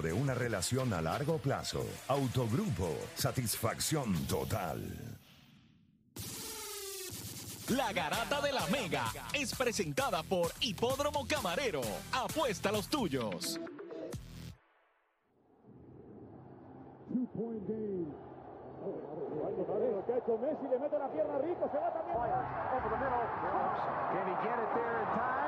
De una relación a largo plazo. Autogrupo. Satisfacción total. La Garata de la Mega es presentada por Hipódromo Camarero. Apuesta a los tuyos. La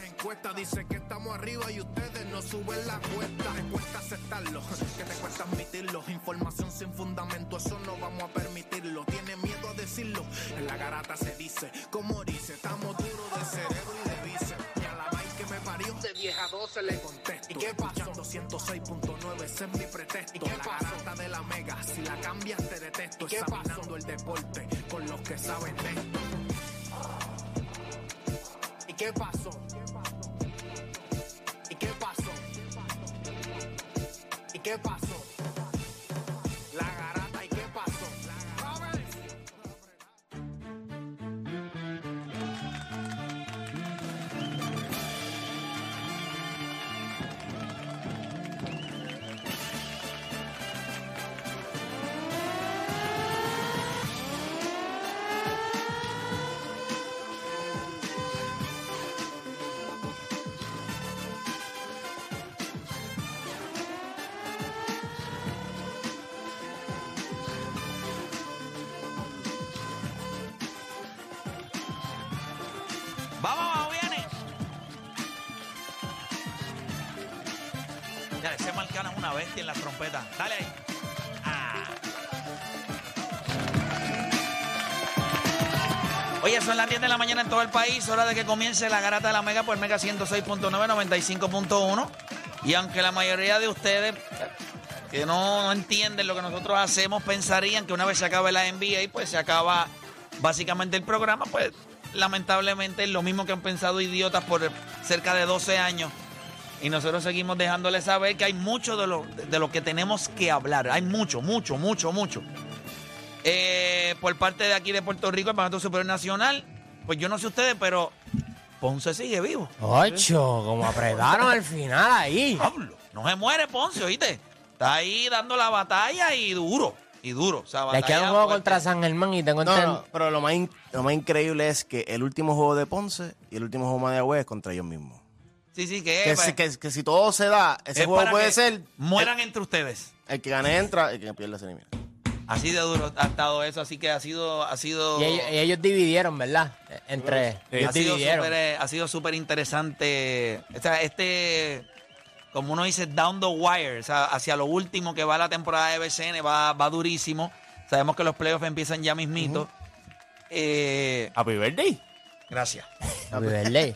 dicen que estamos arriba y ustedes no suben la cuesta, te cuesta aceptarlo, que te cuesta admitirlo, información sin fundamento, eso no vamos a permitirlo, tiene miedo a decirlo, en la garata se dice, como dice, estamos duros de cerebro y de bíceps, y a la vaina que me parió, de vieja 12 le contesto, ¿y qué pasó? 106.9, ese es mi pretexto, ¿y qué la garata de la mega, si la cambias te detesto, examinando el deporte con los que saben de esto. ¿Y qué pasó? Qué pasó? Dale ahí. Ah. Oye, son las 10 de la mañana en todo el país. Hora de que comience la garata de la Mega por Mega 106.9, 95.1. Y aunque la mayoría de ustedes que no entienden lo que nosotros hacemos pensarían que una vez se acabe la NBA, pues se acaba básicamente el programa, pues lamentablemente es lo mismo que han pensado idiotas por cerca de 12 años. Y nosotros seguimos dejándoles saber que hay mucho de lo, de lo que tenemos que hablar. Hay mucho, mucho, mucho, mucho. Eh, por parte de aquí de Puerto Rico, el Parlamento Superior Nacional, pues yo no sé ustedes, pero Ponce sigue vivo. Ocho, como apretaron al final ahí. Pablo, no se muere Ponce, ¿oíste? Está ahí dando la batalla y duro, y duro. O sea, Le queda un juego fuerte. contra San Germán y tengo No, no, pero lo más, in- lo más increíble es que el último juego de Ponce y el último juego de Mayagüez es contra ellos mismos. Sí, sí, que, Que, pues, si, que, que si todo se da, ese es juego para puede que ser Mueran entre ustedes. el, que gane entra, el que pierde se elimina. Así de duro ha estado eso, así que ha sido, ha sido, Y ellos, y ellos dividieron, ¿verdad? Entre. Ellos ha sido dividieron. súper, eh, ha sido súper interesante. O sea, este, como uno dice, down the wire, o sea, hacia lo último que va la temporada de BCN, va, va durísimo. Sabemos que los playoffs empiezan ya mismito. Eh, Happy birthday. gracias. Happy birthday.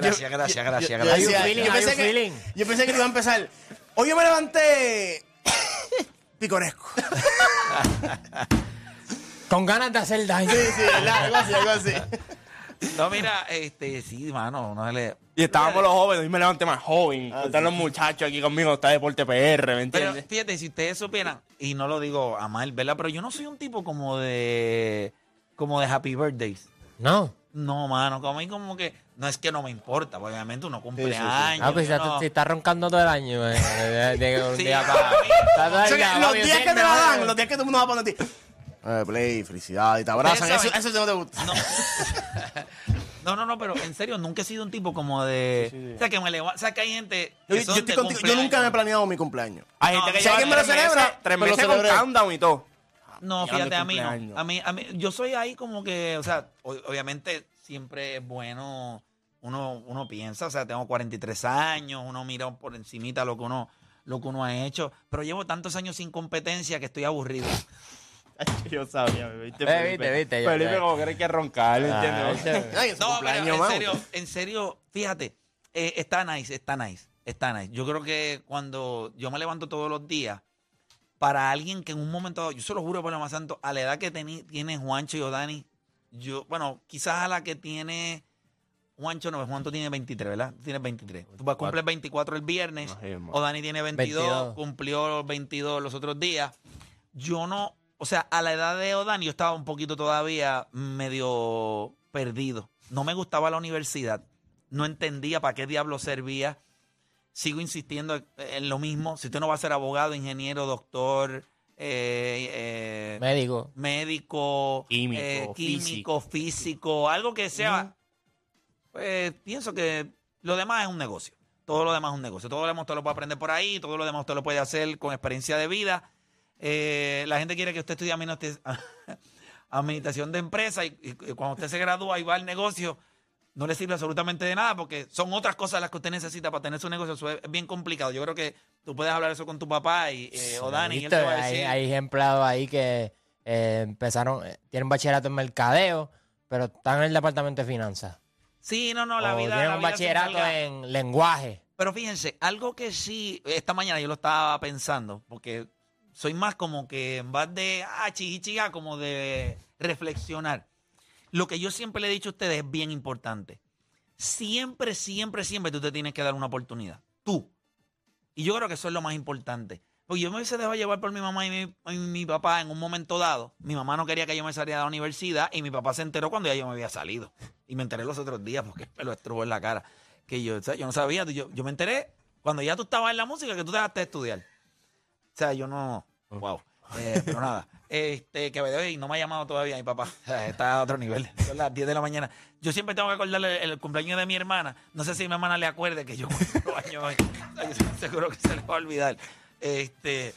Gracias, gracias, gracias, Yo, gracias. feeling, yo hay pensé un que, feeling. yo pensé que iba a empezar. Hoy yo me levanté picoresco. Con ganas de hacer daño. Sí, sí, ¿verdad? algo así, algo así. No, mira, este, sí, mano, no le... Y estábamos los jóvenes, y me levanté más joven. Están los muchachos aquí conmigo, está Deporte PR, ¿me Pero entiendes? fíjate, si ustedes supieran, y no lo digo a mal, ¿verdad? Pero yo no soy un tipo como de. como de Happy Birthdays. No. No, mano, como a mí como que. No es que no me importa, porque obviamente uno cumple sí, sí. años. Ah, pues ya no- te, te estás roncando todo el año. eh, de, de un Sí, día para. Está O sea, los días que te la dan, los días que todo el mundo va a poner ti. Eh, Play, felicidad y te abrazan. Eso, eso sí no te gusta. No. no, no, no, pero en serio, nunca he sido un tipo como de. O sea, que me levanto. O sea, que hay gente. Yo, Que yo son estoy de contigo. Yo nunca me he planeado mi cumpleaños. Hay No, gente que si lleva alguien me lo tres celebra, meses, tres me lo meses con countdown y todo. No, fíjate, a mí no. A mí, a mí, yo soy ahí como que, o sea, obviamente siempre es bueno, uno, uno piensa, o sea, tengo 43 años, uno mira por encimita lo que uno, lo que uno ha hecho, pero llevo tantos años sin competencia que estoy aburrido. Yo sabía, ¿viste? Eh, viste, viste, yo- Felipe como que hay que roncar, Ah, No, pero en serio, en serio, fíjate, eh, está nice, está nice, está nice. Yo creo que cuando yo me levanto todos los días, para alguien que en un momento dado, yo se lo juro por lo más santo, a la edad que tiene Juancho y Odani, yo, bueno, quizás a la que tiene Juancho, no, Juancho tiene 23, ¿verdad? Tiene 23. Tú vas a cumplir 24 el viernes, hermano. Odani tiene 22, 22. cumplió los 22 los otros días. Yo no, o sea, a la edad de Odani yo estaba un poquito todavía medio perdido. No me gustaba la universidad, no entendía para qué diablo servía. Sigo insistiendo en lo mismo. Si usted no va a ser abogado, ingeniero, doctor, eh, eh, Médico. médico, Químico, eh, químico, físico, algo que sea. Pues pienso que lo demás es un negocio. Todo lo demás es un negocio. Todo lo demás usted lo puede aprender por ahí, todo lo demás usted lo puede hacer con experiencia de vida. Eh, la gente quiere que usted estudie administ- administración de empresa y, y cuando usted se gradúa y va al negocio, no le sirve absolutamente de nada porque son otras cosas las que usted necesita para tener su negocio. Eso es bien complicado. Yo creo que tú puedes hablar eso con tu papá y, eh, o Dani y él ¿Viste? te va a hay, decir. hay empleados ahí que eh, empezaron, eh, tienen bachillerato en mercadeo, pero están en el departamento de finanzas. Sí, no, no, la o vida. tienen la un vida bachillerato en lenguaje. Pero fíjense, algo que sí, esta mañana yo lo estaba pensando, porque soy más como que en vez de ah, chichiga, como de reflexionar. Lo que yo siempre le he dicho a ustedes es bien importante. Siempre, siempre, siempre tú te tienes que dar una oportunidad. Tú. Y yo creo que eso es lo más importante. Porque yo me hubiese dejado llevar por mi mamá y mi, y mi papá en un momento dado. Mi mamá no quería que yo me saliera de la universidad y mi papá se enteró cuando ya yo me había salido. Y me enteré los otros días porque me lo estrujó en la cara. Que yo, o sea, yo no sabía. Yo, yo me enteré cuando ya tú estabas en la música que tú dejaste de estudiar. O sea, yo no. Wow. Eh, pero nada. Este, que me doy, no me ha llamado todavía mi papá. Está a otro nivel. Son las 10 de la mañana. Yo siempre tengo que acordarle el, el cumpleaños de mi hermana. No sé si mi hermana le acuerde que yo cumplo años hoy. O sea, yo estoy seguro que se le va a olvidar. Este.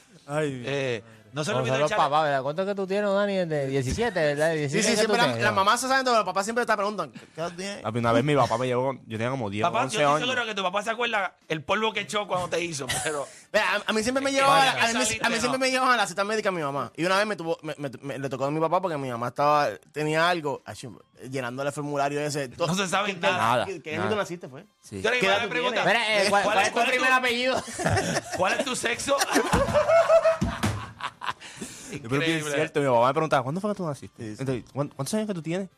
eh, no se le son los echarle- papás, ¿verdad? ¿Cuánto que tú tienes, Dani? De 17, ¿verdad? De Sí, 17 sí, tú siempre la, tienes, la ¿no? mamá se sabe, pero los papás siempre te preguntan, ¿qué tienes? Una vez mi papá me llevó, yo tenía como 10 Papá, 11 yo estoy años. seguro que tu papá se acuerda el polvo que echó cuando te hizo, pero. Mira, a, a mí siempre me que llevaba, vaya, a, mí, a mí siempre me llevaban a la cita médica a mi mamá. Y una vez me tuvo, me, me- me- le tocó a mi papá porque mi mamá estaba, tenía algo, llenándole el formulario ese. To- No se sabe ¿Qué- nada. ¿Qué, qué tú naciste, fue? Sí. Yo ahora ¿Qué mismo edad me tú pregunta, tienes? Mira, eh, ¿cuál, ¿Cuál cuál es- tu primer apellido? ¿Cuál es tu sexo? Pero es cierto, mi papá me preguntaba, ¿cuándo fue que tú naciste? Entonces, ¿cuán- ¿cuántos años que tú tienes?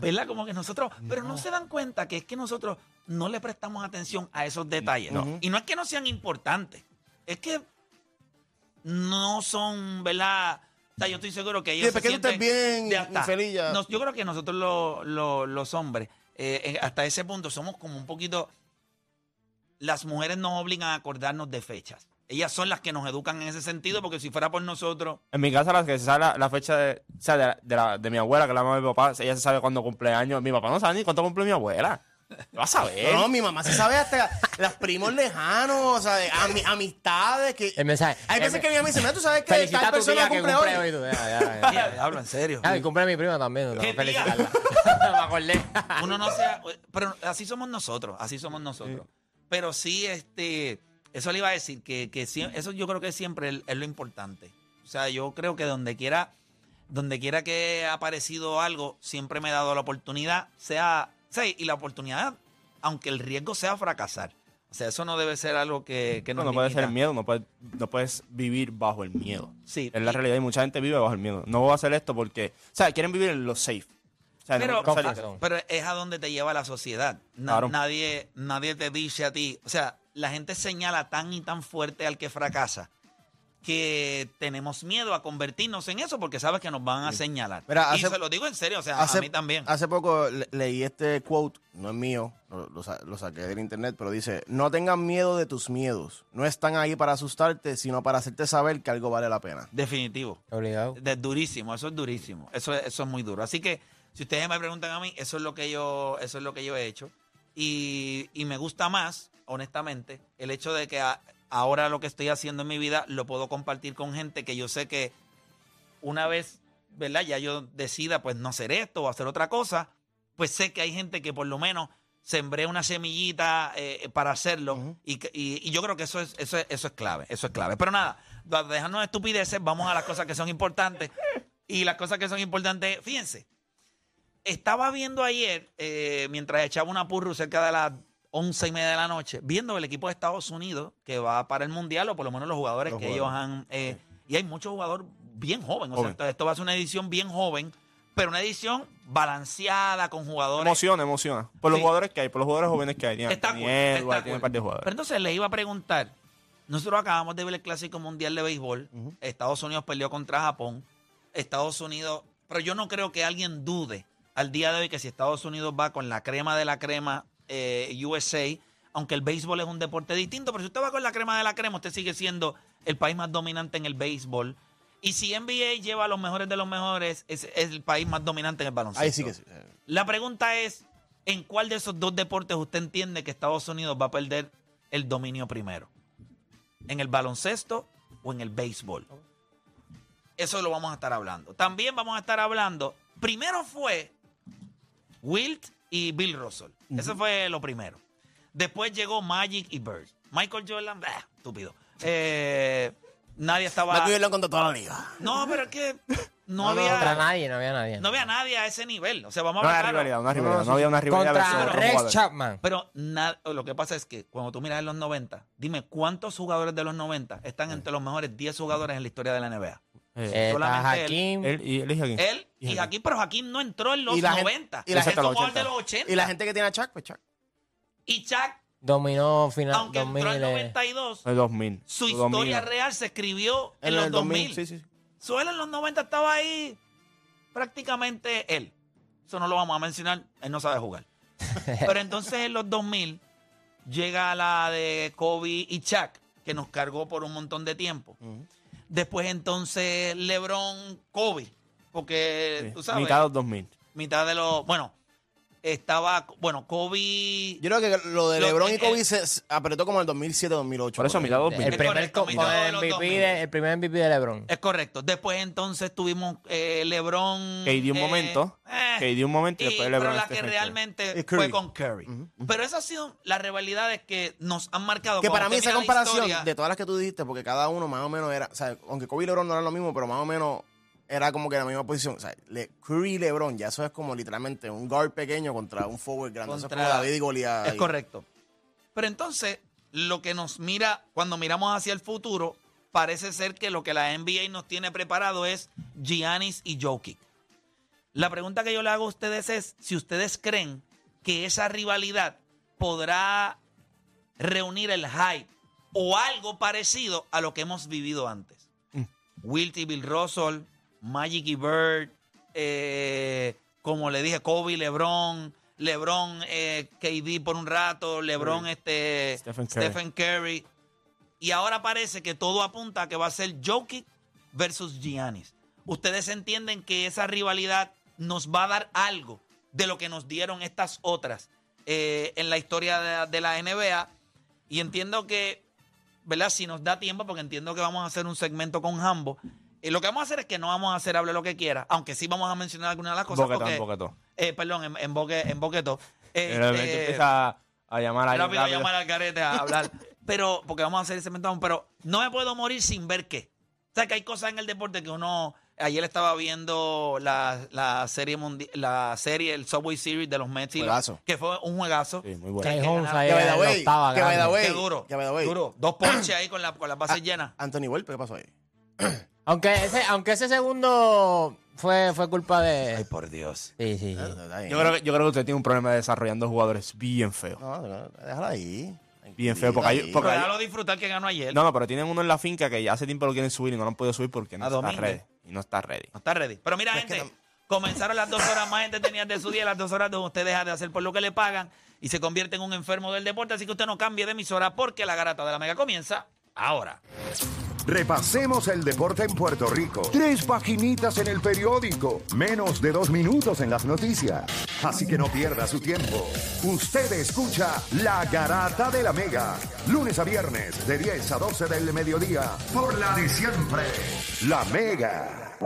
¿Verdad? Como que nosotros, pero no se dan cuenta que es que nosotros no le prestamos atención a esos detalles. Y no es que no sean importantes, es que no son, ¿verdad? O sea, yo estoy seguro que ellos después se que tú estés sienten- bien ya. Nos- yo creo que nosotros lo- lo- los hombres, eh, eh, hasta ese punto, somos como un poquito... Las mujeres nos obligan a acordarnos de fechas. Ellas son las que nos educan en ese sentido, porque si fuera por nosotros... En mi casa, la que se sabe la, la fecha de, o sea, de, la- de, la- de mi abuela, que es la mamá de mi papá, ella se sabe cuándo cumple años. Mi papá no sabe ni cuánto cumple mi abuela. Vas a ver. No, no, mi mamá se sabe hasta los primos lejanos, o sea, de ami- amistades que... El mensaje. Hay veces Eh, que mi mamá me dice, mira, tú sabes que tal a persona cumple cumple hoy. hoy. tú, ya, ya, ya. Hablo en serio. Ah, y cumple mi prima también. tengo ¿Qué que tía? felicitarla. Me acordé. uno no sea, pero así somos nosotros, así somos nosotros. Pero sí, este, eso le iba a decir, que, que sie- eso yo creo que siempre es, es lo importante. O sea, yo creo que donde quiera, donde quiera que ha aparecido algo, siempre me he dado la oportunidad, sea, sea, y la oportunidad, aunque el riesgo sea fracasar. O sea, eso no debe ser algo que, que No, nos no puede ser miedo, no puedes, no puedes vivir bajo el miedo. Sí. Es la realidad y mucha gente vive bajo el miedo. No voy a hacer esto porque, o sea, quieren vivir en lo safe. sea, Pero, no- o sea, razón. pero es a donde te lleva la sociedad. Na- Claro. nadie, nadie te dice a ti. O sea, la gente señala tan y tan fuerte al que fracasa que tenemos miedo a convertirnos en eso porque sabes que nos van a señalar. Mira, y se lo digo en serio, o sea, a mí también. Hace poco le- leí este quote, no es mío, lo, lo sa- lo saqué del internet, pero dice, no tengan miedo de tus miedos. No están ahí para asustarte, sino para hacerte saber que algo vale la pena. Definitivo. Obligado. De- durísimo, eso es durísimo. Eso, es- eso es muy duro. Así que, si ustedes me preguntan a mí, eso es lo que yo, eso es lo que yo he hecho. Y, y me gusta más, honestamente, el hecho de que a- ahora lo que estoy haciendo en mi vida lo puedo compartir con gente que yo sé que una vez, ¿verdad? Ya yo decida, pues, no hacer esto o hacer otra cosa, pues sé que hay gente que por lo menos sembré una semillita eh, para hacerlo y, que- y- y yo creo que eso es, eso, es, eso es clave, eso es clave. Pero nada, dejando de estupideces, vamos a las cosas que son importantes. Y las cosas que son importantes, fíjense, estaba viendo ayer, eh, mientras echaba una purru cerca de las once y media de la noche, viendo el equipo de Estados Unidos que va para el Mundial, o por lo menos los jugadores Los que jugadores. ellos han... eh, Y hay muchos jugadores bien jóvenes. O sea, esto- va a ser una edición bien joven, pero una edición balanceada con jugadores... Emociona, emociona. Por los Sí. jugadores que hay, por los jugadores jóvenes que hay. Tiene Está cool, Edwards, está tiene un par de jugadores. Pero entonces le iba a preguntar, nosotros acabamos de ver el Clásico Mundial de Béisbol, Estados Unidos perdió contra Japón, Estados Unidos, pero yo no creo que alguien dude al día de hoy que si Estados Unidos va con la crema de la crema eh, USA, aunque el béisbol es un deporte distinto, pero si usted va con la crema de la crema, usted sigue siendo el país más dominante en el béisbol. Y si NBA lleva a los mejores de los mejores, es, es el país más dominante en el baloncesto. Ahí sí que sí. La pregunta es, ¿en cuál de esos dos deportes usted entiende que Estados Unidos va a perder el dominio primero? ¿En el baloncesto o en el béisbol? Eso lo vamos a estar hablando. También vamos a estar hablando, primero fue Wilt y Bill Russell. Eso fue lo primero. Después llegó Magic y Bird. Michael Jordan, bah, estúpido. Eh, nadie estaba... Michael Jordan contra toda la liga. No, pero es que no, No, no, había... Contra nadie, no había nadie. No había nadie a ese nivel. O sea, vamos No a hablar claro. rivalidad, una rivalidad. No había una rivalidad Contra Rex. Chapman. Pero na- lo que pasa es que cuando tú miras en los 90, dime cuántos jugadores de los 90 están entre los mejores 10 jugadores en la historia de la NBA. Eh, Eh, está solamente él. Él y él y Hakim. Él y. Hakim, pero Hakim no entró en los Y la gente- 90. y la gente- los jugador de 80. los 80. Y la gente que tiene a Chuck, pues Chuck. Y Chuck, Dominó final aunque 2000. entró en eh, 92, El 2000. su 2000. historia real se escribió en, los el 2000. Sí, sí. Él en los 90 estaba ahí prácticamente él. Eso no lo vamos a mencionar, él no sabe jugar. Pero entonces en los 2000 llega la de Kobe y Chuck, que nos cargó por un montón de tiempo. Después entonces LeBron, Kobe, porque tú sabes, Mitad de los 2000. mitad de los, bueno, estaba, bueno, Kobe... Yo creo que lo de Lo- LeBron y eh, Kobe se se apretó como en el 2007-2008. Por eso, los 2000. El Es primer, correcto, co- mitad con de el los MVP 2000. de, el primer MVP de LeBron. Es correcto. Después entonces tuvimos eh, LeBron... KD un eh, momento. eh, KD un momento y Y- después pero LeBron. la Stephen que Curry. realmente Y Curry. fue con Curry. Pero esas han sido las rivalidades que nos han marcado. Que Cuando para mí usted esa mira la comparación historia- de todas las que tú dijiste, porque cada uno más o menos era, o sea, aunque Kobe y LeBron no eran lo mismo, pero más o menos era como que la misma posición. O sea, Le- Curry y LeBron, ya eso es como literalmente un guard pequeño contra un forward grande. eso es Contra- como David y Goliat. Es correcto. Pero entonces, lo que nos mira, cuando miramos hacia el futuro, parece ser que lo que la NBA nos tiene preparado es Giannis y Jokic. La pregunta que yo le hago a ustedes es si ustedes creen que esa rivalidad podrá reunir el hype o algo parecido a lo que hemos vivido antes. Wilt y Bill Russell, Magic y Bird, eh, como le dije, Kobe, LeBron, LeBron, eh, KD por un rato, LeBron, este, Stephen Curry. Stephen Curry. Y ahora parece que todo apunta a que va a ser Jokic versus Giannis. ¿Ustedes entienden que esa rivalidad nos va a dar algo de lo que nos dieron estas otras eh, en la historia de, de la NBA? Y entiendo que, ¿verdad? Si nos da tiempo, porque entiendo que vamos a hacer un segmento con Hambo. Y lo que vamos a hacer es que no vamos a hacer hable lo que quiera, aunque sí vamos a mencionar algunas de las cosas. Boquetón, porque- boquetón. eh, perdón, en, en, boque, en. De repente Este, empieza a llamar ahí rápido, rápido. llamar al carete a hablar. pero, porque vamos a hacer ese mentón, pero no me puedo morir sin ver qué. O sea, que hay cosas en el deporte que uno. Ayer estaba viendo la, la serie mundi- la serie, el Subway Series de los Mets, y los- Juegazo. que fue un juegazo. Sí, muy bueno. Que Que duro. Dos ponches ahí con, la, con las bases llenas. Anthony Welp, ¿qué pasó ahí? Aunque ese, aunque ese segundo fue, fue culpa de. Ay, por Dios. Sí, sí. Yo creo, que, yo creo que usted tiene un problema desarrollando jugadores bien feo. No, no, déjala ahí. Bien feo, porque hay- porque- Pero déjalo disfrutar que ganó ayer. No, no, pero tienen uno en la finca que ya hace tiempo lo quieren subir y no lo han podido subir porque no A está ready. Y no está ready. No está ready. Pero mira, Es que gente, comenzaron las dos horas más entretenidas de su día, las dos horas donde usted deja de hacer por lo que le pagan y se convierte en un enfermo del deporte. Así que usted no cambie de emisora porque la garata de la mega comienza ahora. Repasemos el deporte en Puerto Rico. Tres paginitas en el periódico. Menos de dos minutos en las noticias. Así que no pierda su tiempo. Usted escucha La Garata de la Mega. Lunes a viernes de 10 a 12 del mediodía. Por la de siempre. La Mega.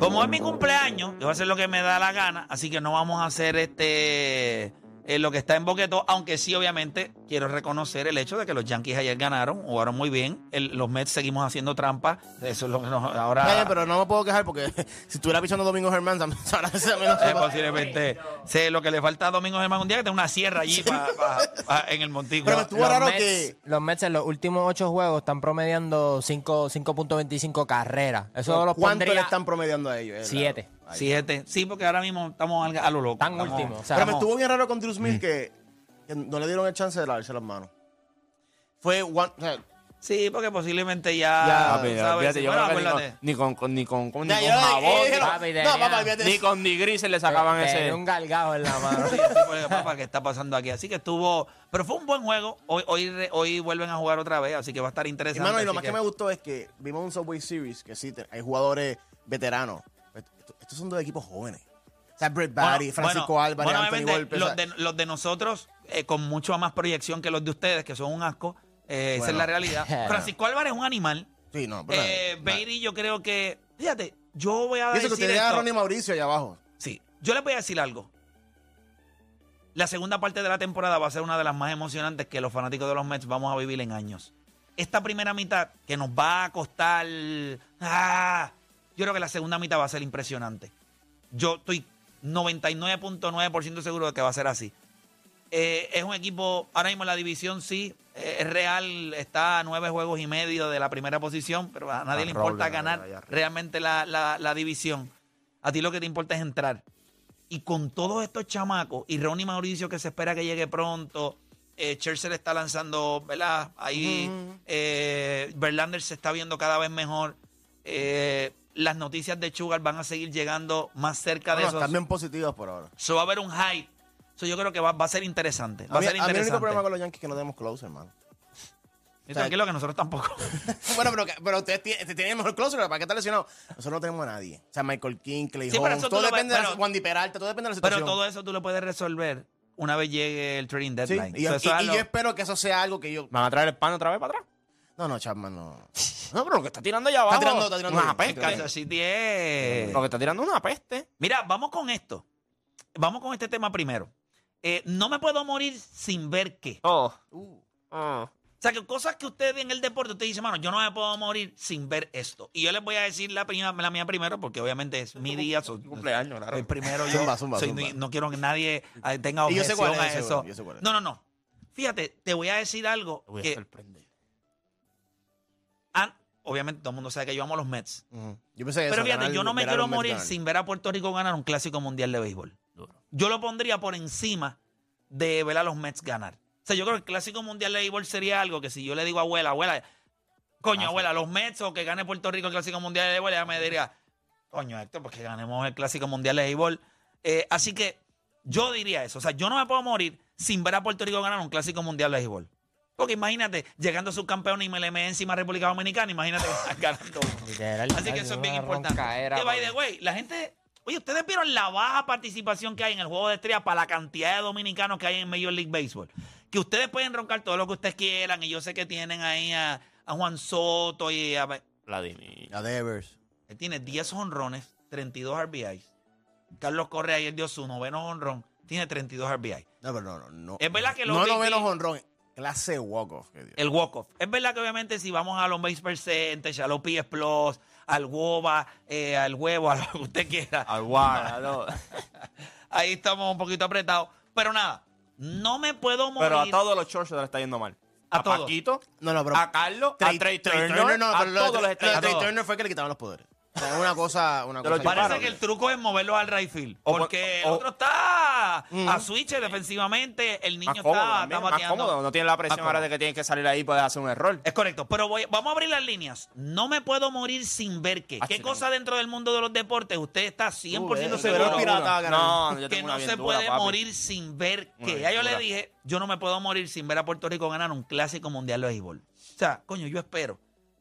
Como es mi cumpleaños, yo voy a hacer lo que me da la gana, así que no vamos a hacer este eh, lo que está en boqueto, aunque sí, obviamente, quiero reconocer el hecho de que los Yankees ayer ganaron, jugaron muy bien. El- los Mets seguimos haciendo trampa. Eso es lo que nos ahora. Oye, pero no me puedo quejar porque si estuviera pisando Domingo Germán, ahora se me lo Eh, posiblemente sé lo que le falta a Domingo Germán un día que tenga una sierra allí pa- pa- pa- en el montico. Pero me estuvo Los raro Mets, que. los Mets en los últimos ocho juegos están promediando cinco- 5.25 carreras. Eso los ¿Cuánto pondría le están promediando a ellos? Eh, siete. Siete. Sí, porque ahora mismo estamos a lo loco. Tan Estamos- último. O sea, Pero me estuvo bien raro con Drew Smith que, que no le dieron el chance de lavarse las manos. Fue one. O sea, Sí, porque posiblemente ya. Ya, olvídate, yo Bueno, creo que ni con, ni con, con- ni con, con- ni ya, con yo- jabón, no, papá, ni con ni gris se le sacaban ese. un galgado en la mano. Papá, ¿qué está pasando aquí? Así que estuvo. Pero fue un buen juego. Hoy, hoy, hoy vuelven a jugar otra vez, así que va a estar interesante. Hermano, y lo más que... me gustó es que vimos un Subway Series que sí, hay jugadores veteranos. Estos, estos son dos equipos jóvenes. O sea, Brett Bueno, Barry, Francisco bueno, Álvarez, bueno, Anthony de, los de nosotros, eh, con mucho más proyección que los de ustedes, que son un asco. eh, Esa es Bueno. la realidad. Francisco Álvarez es un animal. Sí, no, pero. Eh, nada. Beiri, yo creo que. Fíjate, yo voy a Y eso que decir. usted a esto. Ronnie Mauricio allá abajo. Sí, yo les voy a decir algo. La segunda parte de la temporada va a ser una de las más emocionantes que los fanáticos de los Mets vamos a vivir en años. Esta primera mitad que nos va a costar... ah, yo creo que la segunda mitad va a ser impresionante. Yo estoy 99.9% seguro de que va a ser así. Eh, es un equipo, ahora mismo en la división sí, eh, es real, está a nueve juegos y medio de la primera posición, pero a nadie le importa ganar realmente la, la- la división. A ti lo que te importa es entrar. Y con todos estos chamacos, y Ronnie Mauricio que se espera que llegue pronto, eh, Scherzer está lanzando, ¿verdad? Ahí eh, Verlander se está viendo cada vez mejor. Eh, las noticias de Sugar van a seguir llegando más cerca de eso. están bien positivos por ahora. So, va a haber un hype. So, yo creo que va, va a ser interesante. Va A ser a mí el único interesante. problema con los Yankees es que no tenemos closer, hermano. Y tranquilo que nosotros tampoco. bueno, pero, pero ustedes tienen, el mejor closer, ¿para qué está lesionado? Nosotros no tenemos a nadie. O sea, Michael King, Clay Sí, pero Holmes, todo lo depende de la, pero- Juan Di Peralta, todo depende de la Pero situación. todo eso tú lo puedes resolver una vez llegue el trading Sí, deadline. y, So, yo espero que eso sea algo que yo... ¿Van a traer el pan otra vez para atrás? No, no, Chapman, no. No, pero lo que está tirando allá abajo. Está tirando- está tirando Una es- Lo que está tirando es una peste. Mira, vamos con esto. Vamos con este tema primero. Eh, no me puedo morir sin ver qué. Oh. Uh. Oh. O sea, que cosas que usted ve en el deporte, usted dice, mano, yo no me puedo morir sin ver esto. Y yo les voy a decir la, prima- la mía primero, porque obviamente es mi día. so- cumpleaños, claro. El primero yo. Zumba, zumba, soy- zumba. No quiero que nadie eh, tenga Y yo sé objeción cuál es a eso. güey, yo sé cuál es. No, no, no. Fíjate, te voy a decir algo Te voy a que sorprender. an- obviamente todo el mundo sabe que yo amo a los Mets. Ujú. Yo pensé que Pero eso, fíjate, ganar- yo no me a quiero morir sin ver a Puerto Rico ganar un clásico mundial de béisbol. Yo lo pondría por encima de ver a los Mets ganar. O sea, yo creo que el clásico mundial de béisbol sería algo que si yo le digo a abuela, abuela, coño, Ah, abuela, los Mets o que gane Puerto Rico el clásico mundial de béisbol, ella me diría, coño, Héctor, pues que ganemos el clásico mundial de béisbol. Eh, así que yo diría eso. O sea, yo no me puedo morir sin ver a Puerto Rico ganar un clásico mundial de béisbol. Porque imagínate, llegando subcampeón y me le encima a República Dominicana, imagínate ganando. Así que eso es bien importante. Que by the way, la gente. Oye, ustedes vieron la baja participación que hay en el juego de estrellas para la cantidad de dominicanos que hay en Major League Baseball. Que ustedes pueden roncar todo lo que ustedes quieran y yo sé que tienen ahí a, a Juan Soto y a. Vladimir. A Devers. Él tiene 10 honrones, 32 RBIs. Carlos Correa ayer dio su noveno honrón, tiene 32 RBI. No, pero no, no. no Es verdad que los No noveno honrón. Clase walk-off. que dio. El walk-off. Es verdad que obviamente si vamos a los base percentage, a los PS Plus, al WOBA, eh, al huevo, a lo que usted quiera. Al Guara, no. Ahí estamos un poquito apretados. Pero nada, no me puedo morir. Pero a todos los shorts se le está yendo mal. A a todos. Paquito, No, no, pero. a Carlos, Trey- a Trey Trey Turner, no, a todos los Trey-. Turner fue que le quitaban los poderes. O sea, es una cosa. Una chuparon. Parece que el truco es moverlo al right field. O- Porque el otro está a switch defensivamente, el niño Más cómodo, está, también, está más bateando. cómodo. No tiene la presión ahora de que tienes que salir ahí y puedes hacer un error. Es correcto, pero voy- vamos a abrir las líneas. No me puedo morir sin ver qué. Ah, ¿Qué cosa dentro del mundo de los deportes usted está 100% Uh, eh, seguro? pirata. No, yo que no se puede papi. morir sin ver bien Ya yo le dije, yo no me puedo morir sin ver a Puerto Rico ganar un clásico mundial de béisbol. O sea, coño, yo espero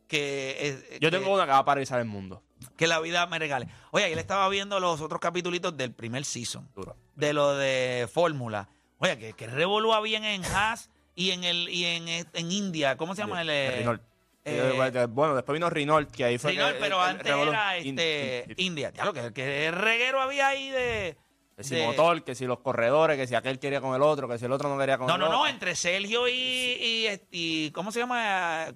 que, eh, Yo que- tengo una que va a paralizar el mundo. Que la vida me regale. Oye, ayer estaba viendo los otros capítulos del primer season, de lo de Fórmula. Oye, que, que revolú habían en Haas y en el y en, en India. ¿Cómo se llama el? Renault. eh, Eh, bueno, después vino Renault, que ahí fue Renault, que- pero el- el antes era este, in- in- India. Ya lo que, que reguero había ahí de. Que si de- motor, que si los corredores, que si aquel quería con el otro, que si el otro no quería con No, el no, otro. no, entre Sergio y, y, y- ¿cómo se llama?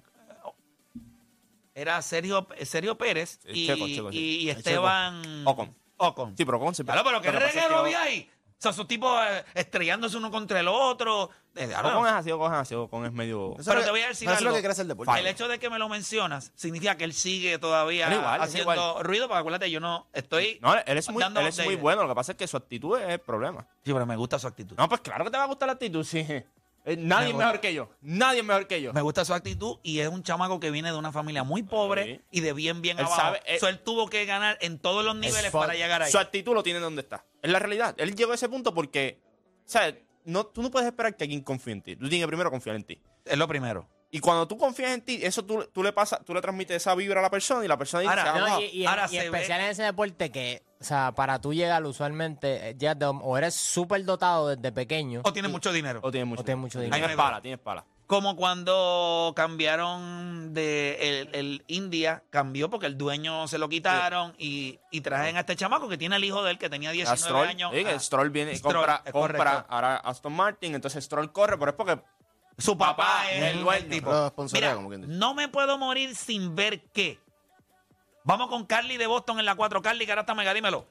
Era Sergio, Sergio Pérez Sí, y, Checo, Checo, sí. y- Esteban Ocon. Ocon. Sí, pero con Claro, pero qué lo que pasa es reguero había ahí. O sea, esos tipos eh, estrellándose uno contra el otro. Eh, claro. Ocon es así, Ocon es así, Ocon es medio... Eso Pero es te voy a decir Eso es lo algo. que crece el deporte. El hecho de que me lo mencionas significa que él sigue todavía igual, haciendo igual. ruido, porque acuérdate, yo no estoy. No, él es, muy, dando él es muy bueno, lo que pasa es que su actitud es el problema. Sí, pero me gusta su actitud. No, pues claro que te va a gustar la actitud, sí. Eh, nadie Me gusta. mejor que yo, nadie es mejor que yo. Me gusta su actitud y es un chamaco que viene de una familia muy pobre Sí. y de bien, bien Él abajo. sabe, eh, So, él tuvo que ganar en todos los niveles spot. para llegar ahí. Su actitud lo tiene donde está. Es la realidad. Él llegó a ese punto porque, ¿sabes? No, tú no puedes esperar que alguien confíe en ti. Tú tienes que primero confiar en ti. Es lo primero. Y cuando tú confías en ti, eso tú, tú le pasas, tú le transmites esa vibra a la persona y la persona dice, Ahora, "Ah, No, no, y, y- Ahora y se ve- especial en ese deporte que, o sea, para tú llegar usualmente, eh, ya de- o eres súper dotado desde pequeño. O tiene mucho dinero. o tiene mucho, O tiene mucho dinero. Tienes pala, tienes pala. Como cuando cambiaron de el, el India, cambió porque el dueño se lo quitaron y, y trajen a este chamaco que tiene el hijo de él que tenía A 19 Stroll, años. sí, Ah, Stroll viene, Stroll, compra, compra ahora Aston Martin, entonces Stroll corre, pero es porque Su papá, papá es el, dueño. tipo. Sponsorea, Mira, como quien dice. no me puedo morir sin ver qué. Vamos con Carly de Boston en la 4. Carly, Garata Mega, dímelo.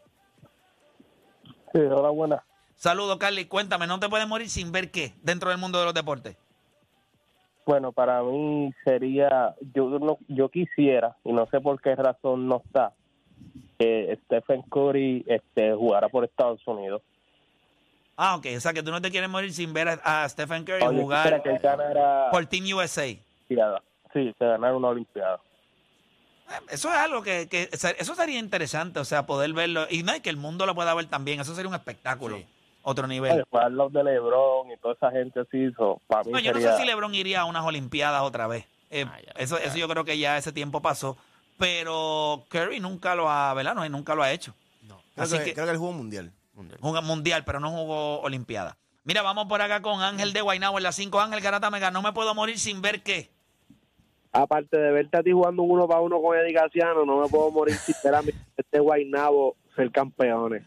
Sí, hola, buena. Saludos, Carly. Cuéntame, ¿no te puedes morir sin ver qué dentro del mundo de los deportes? Bueno, para mí sería, yo no, yo quisiera, y no sé por qué razón no está, que Stephen Curry este, jugara por Estados Unidos. Ah, ok. O sea, que tú no te quieres morir sin ver a, a Stephen Curry O yo jugar que ganara por Team USA. Sí, que ganara una Olimpiada. Eh, Eso es algo que, que se- eso sería interesante, o sea, poder verlo. Y no, y que el mundo lo pueda ver también. Eso sería un espectáculo. Sí. Otro nivel. Después los de LeBron y toda esa gente así, so, para mí No, yo no sería... sé si LeBron iría a unas Olimpiadas otra vez. Eh, Ah, ya, eso, ya. eso yo creo que ya ese tiempo pasó. Pero Curry nunca lo ha, ¿verdad? No, nunca lo ha hecho. Creo Así que, que creo que él jugó mundial. Jugó mundial, pero no jugó Olimpiada. Mira, vamos por acá con Ángel de Guaynabo en la 5. Ángel Garata Mega, no me puedo morir sin ver qué. Aparte de verte a ti jugando un uno para uno con Eddie Casiano, no me puedo morir si era este Guaynabo ser campeones.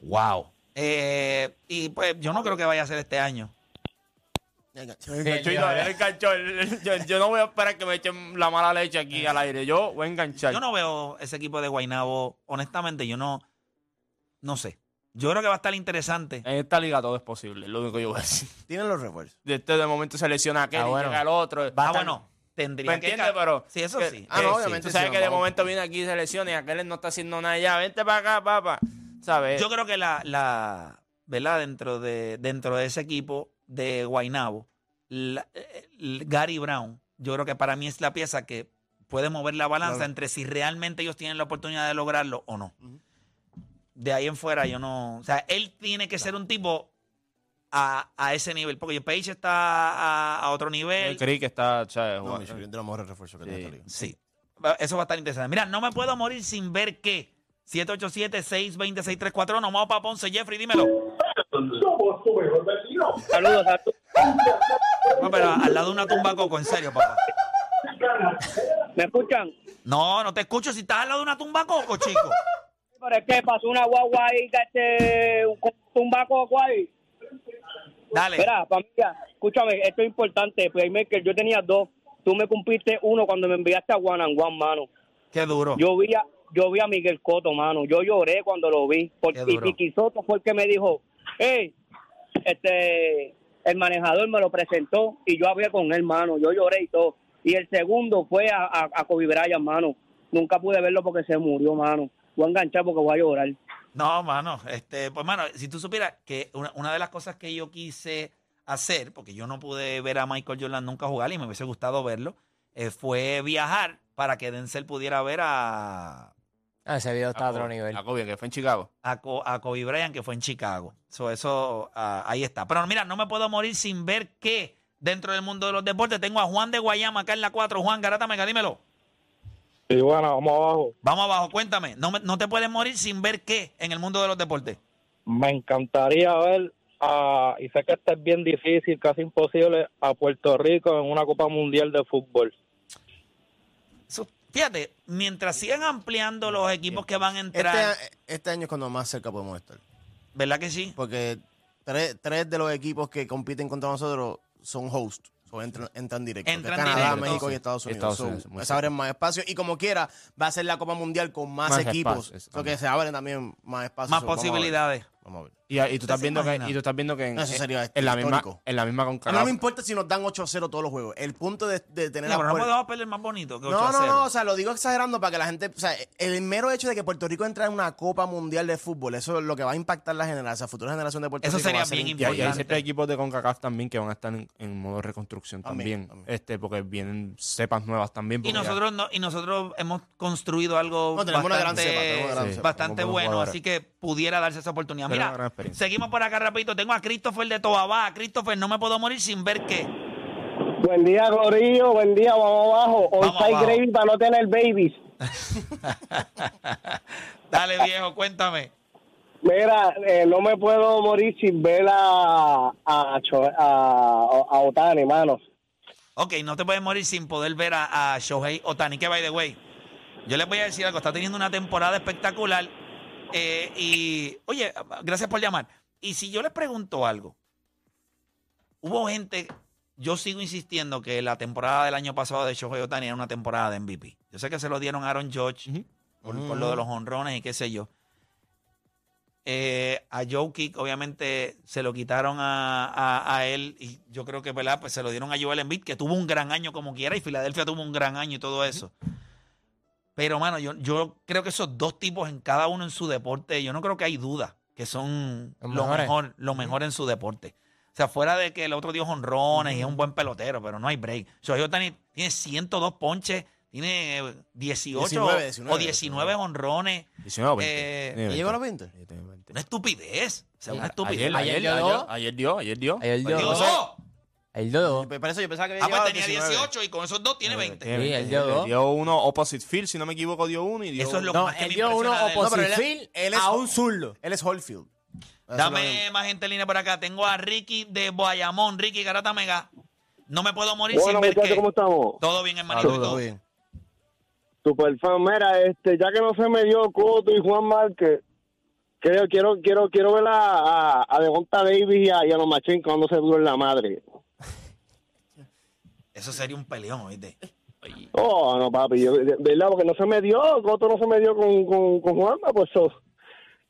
Wow. Eh, y pues yo no creo que vaya a ser este año. Yo, yo no voy a esperar que me echen la mala leche aquí al aire. Yo voy a enganchar. Yo no veo ese equipo de Guaynabo, honestamente, yo no, no sé. Yo creo que va a estar interesante. En esta liga todo es posible, es lo único que yo voy a decir. Tienen los refuerzos. De este de momento se lesiona aquel Ah, y bueno. llega el otro. Va a Ah, estar- bueno, tendría ¿Me entiendes? Pero Sí, eso que- sí. Ah, no, que obviamente Tú sabes sí, que de momento viene aquí y se lesiona y aquel no está haciendo nada ya. Vente para acá, papá. ¿Sabes? Yo creo que la, la ¿verdad? Dentro de, dentro de ese equipo de Guaynabo, la- eh, el Gary Brown, yo creo que para mí es la pieza que puede mover la balanza Claro. entre si realmente ellos tienen la oportunidad de lograrlo o no. De ahí en fuera yo no... O sea, él tiene que ser un tipo a, a ese nivel, porque Page está a, a otro nivel. está, mejores refuerzos que tiene esta liga. Sí. Eso va a estar interesante. Mira, no me puedo morir sin ver qué. 787-620-6341. Vamos para Ponce. Jeffrey, dímelo. Saludos, saludos. No, pero al lado de una tumba coco, en serio, papá. ¿Me escuchan? No, no te escucho si estás al lado de una tumba coco, chico. Pero es que pasó una guagua ahí, este, un tumbaco ahí. Dale. Mira, familia, escúchame, esto es importante. Playmaker, yo tenía dos. Tú me cumpliste uno cuando me enviaste a One and One, mano. Qué duro. Yo vi a, yo vi a Miguel Coto, mano. Yo lloré cuando lo vi. Porque. Tiki Soto fue el que me dijo, hey, este, el manejador me lo presentó y yo hablé con él, mano. Yo lloré y todo. Y el segundo fue a, a, a Kobe Bryant, mano. Nunca pude verlo porque se murió, mano. Voy a enganchar porque voy a llorar. No, mano, este, pues mano, si tú supieras que una, una de las cosas que yo quise hacer, porque yo no pude ver a Michael Jordan nunca jugar y me hubiese gustado verlo, eh, fue viajar para que Denzel pudiera ver a, Ah, ese video está a otro nivel. A Kobe, que fue en Chicago. a, Co- a Kobe Bryant, que fue en Chicago. So, eso, ah, ahí está. Pero mira, no me puedo morir sin ver que dentro del mundo de los deportes tengo a Juan de Guayama acá en la 4. Juan Garata Mega, dímelo. Sí, bueno, vamos abajo. Vamos abajo, cuéntame. No, me- no te puedes morir sin ver qué en el mundo de los deportes. Me encantaría ver, a, y sé que esto es bien difícil, casi imposible, a Puerto Rico en una Copa Mundial de Fútbol. So, fíjate, mientras sigan ampliando los equipos que van a Este, entrar, a- este año es cuando más cerca podemos estar. ¿verdad que sí? Porque tres, tres de los equipos que compiten contra nosotros son host. O entran, entran directo. que Entran Canadá, directo. México y Estados Unidos. Estados So, Unidos, se abren más espacio. Y como quiera, va a ser la Copa Mundial con más, Más equipos. espacios, Lo que se abren también más espacios. Más So, vamos a ver. posibilidades. Vamos a ver. Y, y tú estás viendo que, y tú estás viendo que en, Eso sería en la misma histórico. en la misma A mí no me importa si nos dan 8-0 todos los juegos. El punto de, de tener No, a pero no podemos perder más bonito que 8 No, a no, 0. no, o sea, lo digo exagerando para que la gente, o sea, el mero hecho de que Puerto Rico entre en una Copa Mundial de Fútbol, eso es lo que va a impactar la generación, la futura generación de Puerto Eso Rico. sería va a ser bien increíble. y hay importante. ciertos equipos de CONCACAF también que van a estar en, en modo reconstrucción También, este porque vienen cepas nuevas también. Y ya- nosotros no, y nosotros hemos construido algo No, tenemos una gran bastante, cepa, tenemos una gran cepa. bastante bueno, así que pudiera darse esa oportunidad. Mira, experiencia. seguimos por acá rapidito. Tengo a Christopher de Toabá. Christopher, no me puedo morir sin ver qué. Buen día, Gorillo. Buen día, vamos abajo. Hoy Vamos abajo. gravy para no tener babies. Dale, viejo, cuéntame. Mira, eh, no me puedo morir sin ver a, a, a Otani, mano. Ok, no te puedes morir sin poder ver a, a Shohei Otani, que by the way, yo les voy a decir algo, está teniendo una temporada espectacular. Eh, y, oye, gracias por llamar. Y si yo les pregunto algo, hubo gente, yo sigo insistiendo que la temporada del año pasado de Shohei Otani era una temporada de MVP. Yo sé que se lo dieron a Aaron Judge por, por lo de los honrones y qué sé yo. Eh, a Joe Kick, obviamente, se lo quitaron a, a- a él y yo creo que ¿verdad? Pues se lo dieron a Joel Embiid, que tuvo un gran año como quiera y Filadelfia tuvo un gran año y todo eso. Pero, mano, yo, yo creo que esos dos tipos en cada uno en su deporte, yo no creo que hay duda que son Los lo mejores. mejor, lo mejor en su deporte. O sea, fuera de que el otro dio honrones y es un buen pelotero, pero no hay break. Shohei Ohtani tiene 102 ponches, tiene eh, 18 19, 19, o 19 honrones. 19 o 20. Eh, Tiene ¿Y llegó a los 20. 20? Sí, tiene 20. Una estupidez. O sea, una estupidez. Ayer, Ayer ayer, dio ayer, dos. ayer dio, ayer dio. Ayer dio Digo, dos. Dos. El dodo. Por eso yo pensaba que había Ah, pues llegado a tenía 19. 18 y con esos dos tiene 20. Tiene Sí, 20. él dio dos. Dio uno opposite field, si no me equivoco, dio uno y dio Eso es lo No, más que él me dio uno impresiona de él. No, pero opposite él- field él es- a un zurdo. Él es Holdfield. Eso Dame más gente en línea por acá. Tengo a Ricky de Guayamón. Ricky Garata Mega. No me puedo morir Bueno, sin ver muchachos, que... ¿cómo estamos? Todo bien, hermanito. y Todo todo. bien. Super fan. Mira, este, ya que no se me dio Coto y Juan Márquez, quiero, quiero, quiero, quiero ver a, a, a Devonta Davis y a, y a los Machín cuando se duro en la madre. Eso sería un peleón, ¿oíste? Oh, no, papi, yo, de- ¿verdad? Porque no se me dio, Coto no se me dio con, con, con Juanma, pues oh,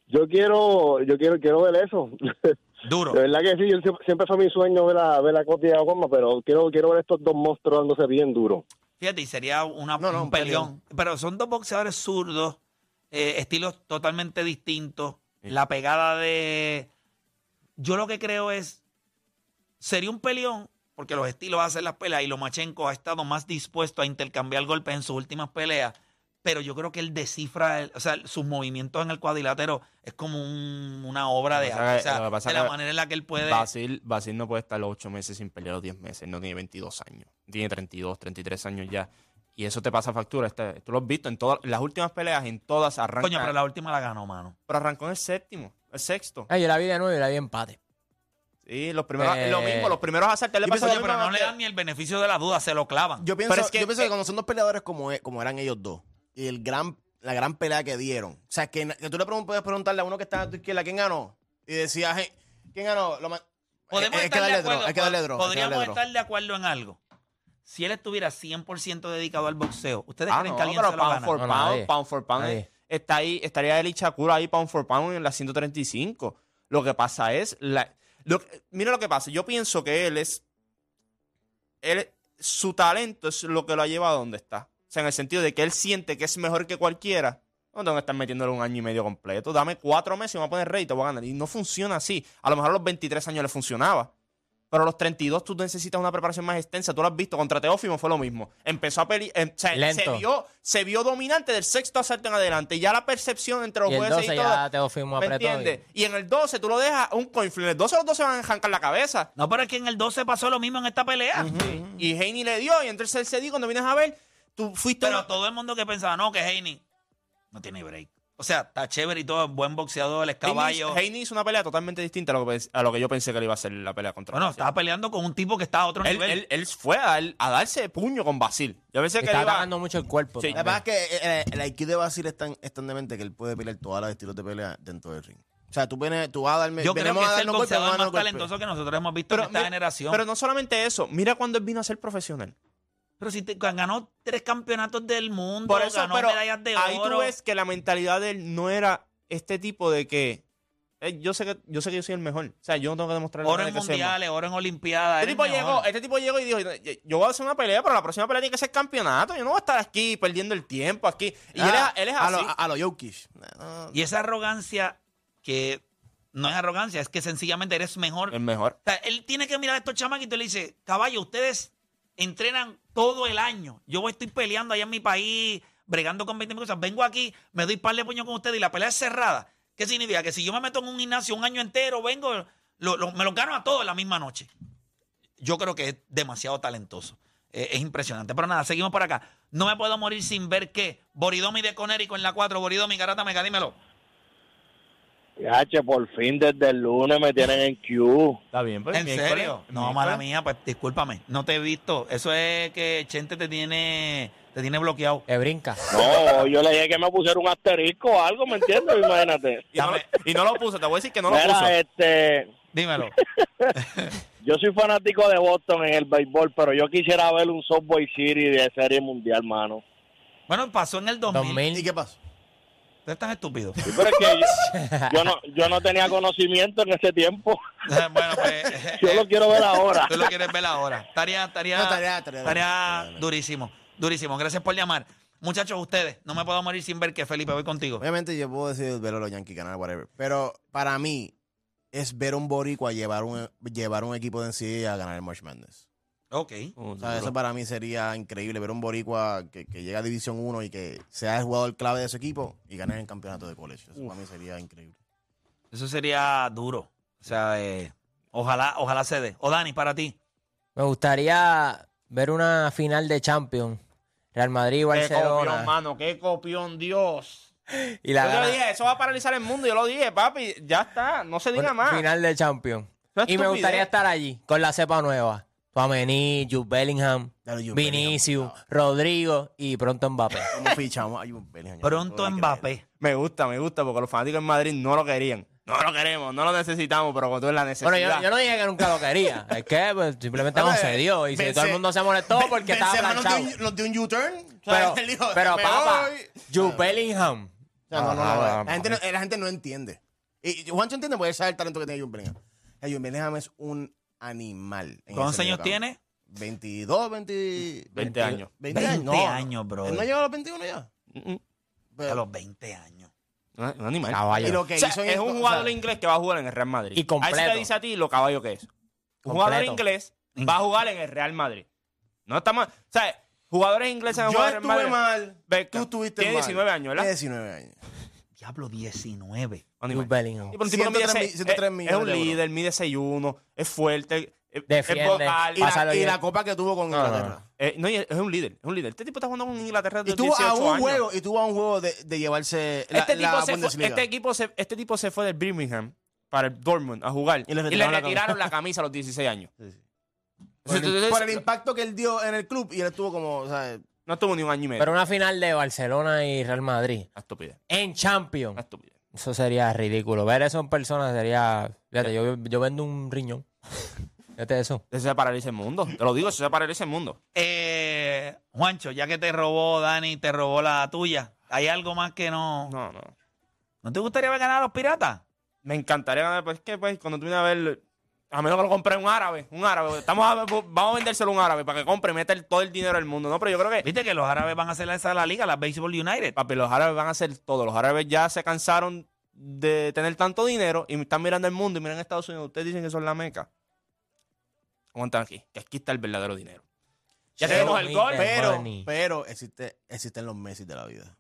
yo quiero, yo quiero, quiero ver eso. Duro. De verdad que sí, yo siempre, siempre fue mi sueño ver a, ver a Coto y Juanma, pero quiero, quiero ver estos dos monstruos dándose bien duro. Fíjate, y sería una, No, no, un un peleón. Pero son dos boxeadores zurdos, eh, estilos totalmente distintos. La pegada de... Yo lo que creo es... Sería un peleón, porque los estilos hacen las peleas y Lomachenko ha estado más dispuesto a intercambiar golpes en sus últimas peleas. Pero yo creo que él descifra, el- o sea, sus movimientos en el cuadrilátero es como un- una obra de arte. O sea, de la manera en la que él puede... Basil, Basil no puede estar los 8 meses sin pelear los 10 meses. No tiene 22 años. Tiene 32, 33 años ya. Y eso te pasa factura. Este, tú lo has visto en todas las últimas peleas, en todas arranca. Coño, pero la última la ganó, mano. pero arrancó en el séptimo, el sexto. Ah, yo la vi de nuevo y la vi empate. Sí, los primeros, Eh, lo mismo, los primeros asaltos le yo pasó pero no le que- dan ni el beneficio de la duda, se lo clavan. Yo pienso, Pero es que- yo pienso que eh, cuando son dos peleadores como, e- como eran ellos dos, y el gran, la gran pelea que dieron, o sea, que, que tú le puedes preguntarle a uno que está a tu izquierda, ¿quién ganó? Y decía, "Hey, ¿quién ganó? Lo Podemos Eh, hay que estar de acuerdo, que que podríamos estar de acuerdo en algo. Si él estuviera 100% dedicado al boxeo, ¿ustedes Ah, creen no, que alguien pero se lo pound gana? for No, pound, nadie. pound for pound. Nadie. Está ahí, estaría el Ichakura ahí pound for pound en la 135. Lo que pasa es, la, Lo mira lo que pasa. Yo pienso que él es. Él, su talento es lo que lo ha llevado a donde está. O sea, en el sentido de que él siente que es mejor que cualquiera. No tengo que estar metiéndole un año y medio completo. Dame cuatro meses y me voy a poner rey y te voy a ganar. Y no funciona así. A lo mejor a los 23 años le funcionaba. Pero a los 32 tú necesitas una preparación más extensa. Tú lo has visto. Contra Teófimo fue lo mismo. Empezó a pelear. o sea, se vio, se vio dominante del sexto asalto en adelante. Y ya la percepción entre los Y el jueces 12 y todo. ya Teófimo ¿Me entiendes? Y en el 12 tú lo dejas un coin flip. En el 12 los dos se van a arrancar la cabeza. No, pero es que en el 12 pasó lo mismo en esta pelea. Y Haney le dio. Y entonces él se dio cuando vienes a ver, tú fuiste. Pero una- todo el mundo que pensaba, no, que Haney no tiene break. O sea, está chévere y todo, buen boxeador, es caballo. Haney hizo una pelea totalmente distinta a lo, que, pens- a lo que yo pensé que le iba a hacer la pelea contra Bueno, estaba peleando con un tipo que está a otro él, nivel. él- él fue a, dar- a darse puño con Basil. Yo pensé que Está él iba- atacando mucho el cuerpo. Sí. La verdad es que eh, el, el IQ de Basil es tan, es tan demente que él puede pelear todos los estilos de pelea dentro del ring. O sea, tú, vienes, tú vas a darme. Yo creo que es el boxeador más talentoso que nosotros hemos visto en esta generación. pero no solamente eso. Mira cuando él vino a ser profesional. Pero si te- ganó tres campeonatos del mundo, Por eso, ganó pero medallas de ahí oro. tú ves que la mentalidad de él no era este tipo de que eh, yo sé que yo sé que yo soy el mejor. O sea, yo no tengo que demostrar oro nada en de que mundiales, oro en olimpiadas. Este tipo, llegó, este tipo llegó y dijo, yo voy a hacer una pelea, pero la próxima pelea tiene que ser campeonato. Yo no voy a estar aquí perdiendo el tiempo aquí. Y Ah, él, es, él es a así. lo- a los. No, Y esa arrogancia que no es arrogancia, es que sencillamente eres mejor. el mejor. O sea, él tiene que mirar a estos chamaquitos y le dice, caballo, ustedes entrenan todo el año. Yo estoy peleando allá en mi país, bregando con 20 mil cosas. Vengo aquí, me doy par de puños con ustedes y la pelea es cerrada. ¿Qué significa? Que si yo me meto en un gimnasio un año entero, vengo, lo- lo- me lo gano a todos la misma noche. Yo creo que es demasiado talentoso. Eh, es impresionante. Pero nada, seguimos por acá. No me puedo morir sin ver que Boridomi de Conérico en la 4, Boridomi, Garata Mega, dímelo. Yache, por fin desde el lunes me tienen en Q. Está bien, pues. ¿En miércoles, serio? No, miércoles. mala mía, pues discúlpame. No te he visto. Eso es que Chente te tiene, te tiene bloqueado. Que brinca. No, yo le dije que me pusiera un asterisco o algo, ¿me entiendes? Imagínate. Y no, lo- y no lo puso, te voy a decir que no lo Mira, puso. este, Dímelo. yo soy fanático de Boston en el béisbol, pero yo quisiera ver un Subway City de serie mundial, mano. Bueno, pasó en el 2000. 2000. ¿Y qué pasó? Ustedes están estúpidos. Sí, pero es que yo, yo no, yo no tenía conocimiento en ese tiempo. bueno, pues. Yo lo quiero ver ahora. Tú lo quieres ver ahora. Estaría, estaría, No, estaría- estaría- estaría estaría- durísimo. Durísimo. Gracias por llamar. Muchachos, ustedes, no me puedo morir sin ver que Felipe, voy contigo. Obviamente yo puedo decir ver a los Yankees ganar, whatever. Pero para mí es ver a un boricua llevar un, llevar un equipo de NCAA a ganar el March Madness. Ok. O sea, eso para mí sería increíble ver a un boricua que, que llega a División 1 y que sea el jugador clave de su equipo y ganar el campeonato de college. Eso para mí sería increíble. Eso sería duro. O sea, eh, ojalá, ojalá se dé. O Dani, para ti. Me gustaría ver una final de Champions. Real Madrid, Qué copión, Barcelona. mano, qué copión, Dios. Y la yo te lo dije, eso va a paralizar el mundo. Yo lo dije, papi, ya está, no se diga una más. Final de Champions. Y me gustaría estar allí con la cepa nueva. Tuamení, Jude Bellingham, Jude Vinicius, Bellingham. Rodrigo y pronto Mbappé. ¿Cómo fichamos a Jude Bellingham? Yo no Pronto puedo Mbappé. Me gusta, me gusta, porque los fanáticos en Madrid no lo querían. No lo queremos, no lo necesitamos, pero cuando es la necesidad. Bueno, yo, yo no dije que nunca lo quería. Es que pues, simplemente no se dio. Y si Benzema- todo el mundo se molestó Ben- porque estaba Benzema nos dio planchado. un- Nos dio un U-turn. O sea, Pero, él dijo, pero "Me papá, voy". Jude Bellingham. O sea, no, no, no, Ah, la, gente no, la gente no entiende. Y Juancho entiende porque sabe el talento que tiene Jude Bellingham. O sea, Jude Bellingham es un animal. en ¿Cuántos ese años mediocampo. tiene? 22, 20, 20 años. 20, 20 años. No, años, bro. Él no llegó a los 21 ya. Mm, mm. Pero- A los 20 años. Un un animal. Caballo. y lo que O sea, hizo en es el- un o jugador sea, inglés que va a jugar en el Real Madrid. Y completo. A eso te dice a ti lo caballo que es. Un Completo. jugador inglés va a jugar en el Real Madrid. No está mal. O sea, jugadores ingleses van a Yo jugar en el estuve Madrid. mal. Beckham. Tú estuviste Tiene mal. 19 años, ¿verdad? Tiene 19 años. Diablo, 19. Animal. Jude Bellingham. Y por un tipo que mide 103 seis- 103 es- millones Es un euros. líder, mide 6'1, es fuerte, es, Defiende. es vocal. Y la, Pásalo y bien. la copa que tuvo con No, no, Inglaterra. Eh, no, y es es un líder, es un líder. Este tipo está jugando con Inglaterra Y desde tuvo 18 a un años. juego, y tuvo a un juego de, de llevarse la, Este, la tipo se fue, Bundesliga. este, equipo se, este tipo se fue del Birmingham para el Dortmund a jugar Y le y le retiraron la retiraron la camisa a los 16 años. Sí, sí. Por el, por el impacto que él dio en el club y él estuvo como, o sea, No tuvo ni un año y medio. Pero una final de Barcelona y Real Madrid. Una estupidez. En Champions. Estupidez. Eso sería ridículo. Ver eso en persona sería. Fíjate, yo, yo vendo un riñón. Fíjate eso. Eso se paraliza el mundo. Te lo digo, eso se paraliza el mundo. Eh, Juancho, ya que te robó Dani, te robó la tuya, ¿hay algo más que no... No, no. ¿No te gustaría ver ganar a los piratas? Me encantaría ganar, pero es que pues, cuando tú vienes a ver, A menos que lo compre un árabe, un árabe. Estamos a- vamos a vendérselo a un árabe para que compre y meta el- todo el dinero del mundo. No, pero yo creo que Viste que los árabes van a hacer esa la liga, la Baseball United. Papi, los árabes van a hacer todo. Los árabes ya se cansaron de tener tanto dinero y están mirando el mundo y miran Estados Unidos. Ustedes dicen que son la meca. Aguantan aquí, que aquí está el verdadero dinero. Ya tenemos el gol. Pero, pero existe, existen los Messi de la vida.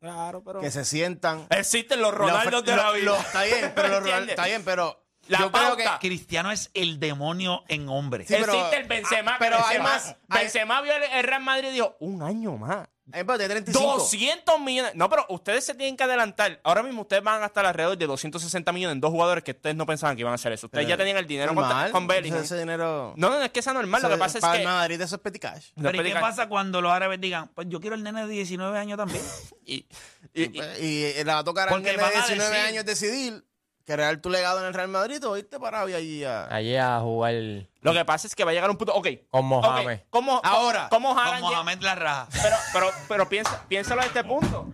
Claro, pero. Que se sientan. Existen los Ronaldos Lo- de la vida. lo- está bien, pero los está bien, pero La yo creo que. Cristiano es el demonio en hombre. Sí, pero- Existe el Benzema. ah, pero hay Benzema, hay- Benzema vio el, el Real Madrid y dijo: un año más. Ay, pero de 35. 200 millones. No, pero ustedes se tienen que adelantar. Ahora mismo ustedes van a gastar alrededor de 260 millones en dos jugadores que ustedes no pensaban que iban a hacer eso. Ustedes Pero ya tenían el dinero con, normal, con Bellingham. Ese, ese dinero. No, no, no es que sea normal. Lo que pasa es para que. el Madrid eso es petty cash. Pero ¿y qué pasa cuando los árabes digan, pues yo quiero el nene de 19 años también? Y, Y, y- y- y le va a tocar a Porque alguien de van a 19 decir- años decidir crear tu legado en el Real Madrid o irte para allí a... Allí a jugar lo que pasa es que va a llegar un punto. Ok. con Mohamed. ok, ¿Cómo, Ahora. ¿Cómo Con Haaland Mohamed la raja. Pero, pero, pero piensa, piénsalo a este punto.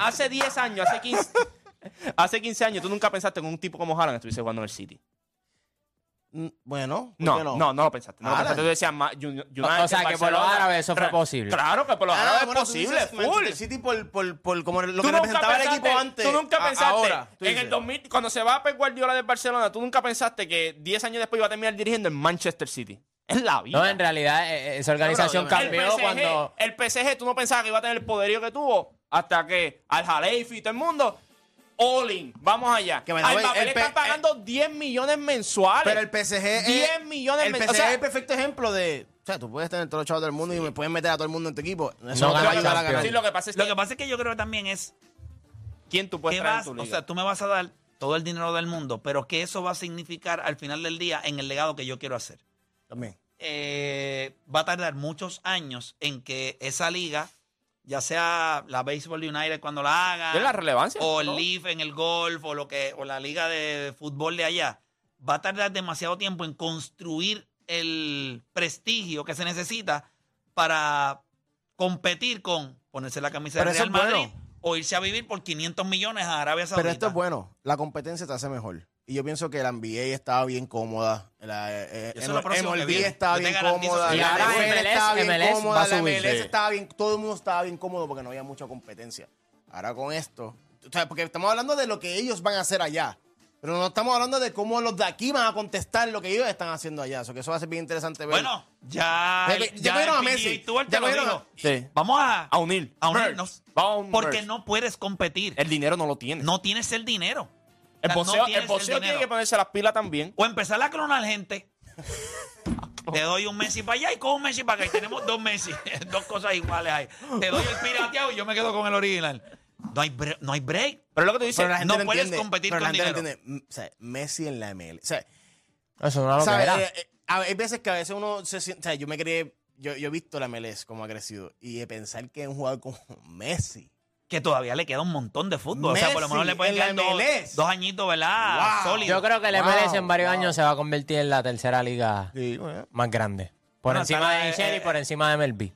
Hace 10 años, hace 15, hace 15 años, tú nunca pensaste que un tipo como Haaland estuviese jugando en el City. Mm, Bueno, ¿por No, qué no, no, lo pensaste. No lo Haaland. pensaste. Tú decías, ma- Uni- United, O- o sea, que por los Barcelona. árabes eso fue posible. Claro que por los Ah, árabes bueno, es posible, dices full. Manchester City por, por, por como lo que representaba el equipo antes. Tú nunca a- pensaste, ahora, tú en dices. el 2000, cuando se va Pep Guardiola del Barcelona, tú nunca pensaste que 10 años después iba a terminar dirigiendo en Manchester City. Es la vida. No, en realidad eh, esa organización No, el cambió PSG, cuando... el PSG, tú no pensabas que iba a tener el poderío que tuvo hasta que al Jalefi y todo el mundo. All in, vamos allá. Que, Al el están pagando 10 millones mensuales. Pero el PSG 10 es, millones el PSG o sea- es el perfecto ejemplo de... O sea, tú puedes tener todos los chavos del mundo y me puedes meter a todo el mundo en tu equipo. Eso No no, te va a ayudar a ganar. Sí, lo que pasa es que, Lo que pasa es que yo creo que también es ¿quién tú puedes traer vas, en tu o liga? sea, tú me vas a dar todo el dinero del mundo, pero que eso va a significar al final del día en el legado que yo quiero hacer. También. Eh, va a tardar muchos años en que esa liga, ya sea la Baseball United cuando la haga, Es la relevancia, o el ¿no? Leaf en el golf, o lo que, o la liga de fútbol de allá, va a tardar demasiado tiempo en construir el prestigio que se necesita para competir con ponerse la camisa Pero eso Real Madrid bueno. o irse a vivir por 500 millones a Arabia Saudita. Pero esto es bueno. La competencia te hace mejor. Y yo pienso que la NBA estaba bien cómoda. La eh, Eso es lo próximo que MLB viene. estaba Yo te bien garantizo cómoda. La MLS estaba bien MLS va cómoda. La subir, MLS sí. estaba bien... Todo el mundo estaba bien cómodo porque no había mucha competencia. Ahora con esto... O sea, porque estamos hablando de lo que ellos van a hacer allá. Pero no estamos hablando de cómo los de aquí van a contestar lo que ellos están haciendo allá. Eso que eso va a ser bien interesante ver. Bueno, ya, Ya- el- ya ya cogieron a el PGA Messi. Tour te Ya lo cogieron dijo. a- Sí. Vamos a, A unir. a unirnos. Vamos a un Porque merge. no puedes competir. El dinero no lo tienes. no tienes el dinero. El boxeo, no el boxeo tiene que ponerse las pilas también. O empezar a clonar gente. Te doy un Messi para allá y cojo un Messi para acá. Y tenemos dos Messi. dos cosas iguales ahí. Te doy el pirateado y yo me quedo con el original. No hay, bre- no hay break. Pero es lo que tú dices. Pero la gente no no puedes entiende, competir pero con la gente no dinero. entiende. Mm, O sea, Messi en la ML. O sea, Eso no lo que ¿sabes? era. Eh, eh, hay veces que a veces uno se siente. O sea, yo me creé. Yo, yo he visto la MLS como ha crecido. Y de pensar que es un jugador como Messi. Que todavía le queda un montón de fútbol. o sea, por lo menos le pueden en la quedar dos, MLS. dos añitos, ¿verdad? Wow. Yo creo que el Wow, MLS en varios wow. años se va a convertir en la tercera liga Sí, bueno. más grande. Por Bueno, encima está de la- NHL y eh, por encima de MLB.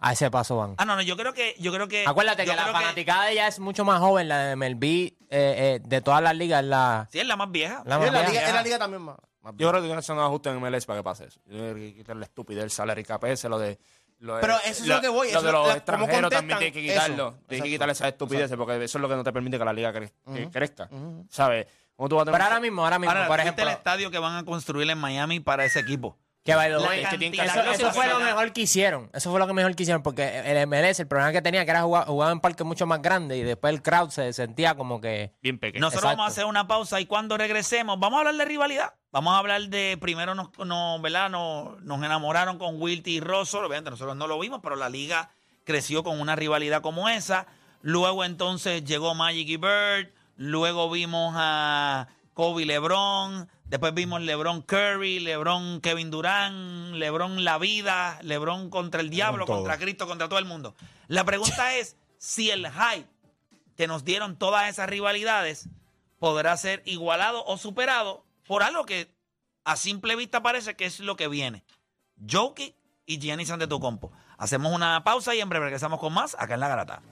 A ese paso van. Ah, no, no, yo creo que. Yo creo que Acuérdate yo que la fanaticada de ella es mucho más joven, la de MLB, eh, eh, de todas las ligas, es la, Sí, es la más vieja. la Sí, más en la vieja. liga, en la liga también más. más Yo creo que tiene que hacer un ajuste en MLS para que pase eso. Yo creo que que quitarle estúpido el salary cap ese, lo de. Lo Pero eso es lo que voy, Lo eso de es los la- ¿cómo extranjeros también contestan tiene que quitarlo. eso? Tiene que Exacto. quitarle esa estupidez porque eso es lo que no te permite que la liga cre- crezca. ¿Sabes? ¿Cómo tú vas a tener- Pero ahora mismo, ahora mismo, Ahora, por ¿viste ejemplo, el estadio que van a construir en Miami para ese equipo? Que by the way, que tienen que eso, fue lo mejor que hicieron. Eso fue lo que mejor que hicieron porque el MLS, el problema que tenía que era jugar, jugaba en parques mucho más grandes y después el crowd se sentía como que... Bien pequeño. Nosotros Exacto. vamos a hacer una pausa y cuando regresemos, vamos a hablar de rivalidad. Vamos a hablar de, primero nos, nos, ¿verdad? Nos, nos enamoraron con Wilty y Rosso. Obviamente nosotros no lo vimos, pero la liga creció con una rivalidad como esa. Luego entonces llegó Magic y Bird. Luego vimos a Kobe y LeBron. Después vimos LeBron Curry, LeBron Kevin Durant, LeBron La Vida, LeBron contra el Diablo, contra Cristo, contra todo el mundo. La pregunta es si el hype que nos dieron todas esas rivalidades podrá ser igualado o superado por algo que a simple vista parece que es lo que viene. Jokic y Giannis Antetokounmpo. Hacemos una pausa y en breve regresamos con más acá en La Garata.